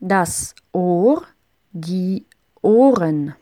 das Ohr, die Ohren.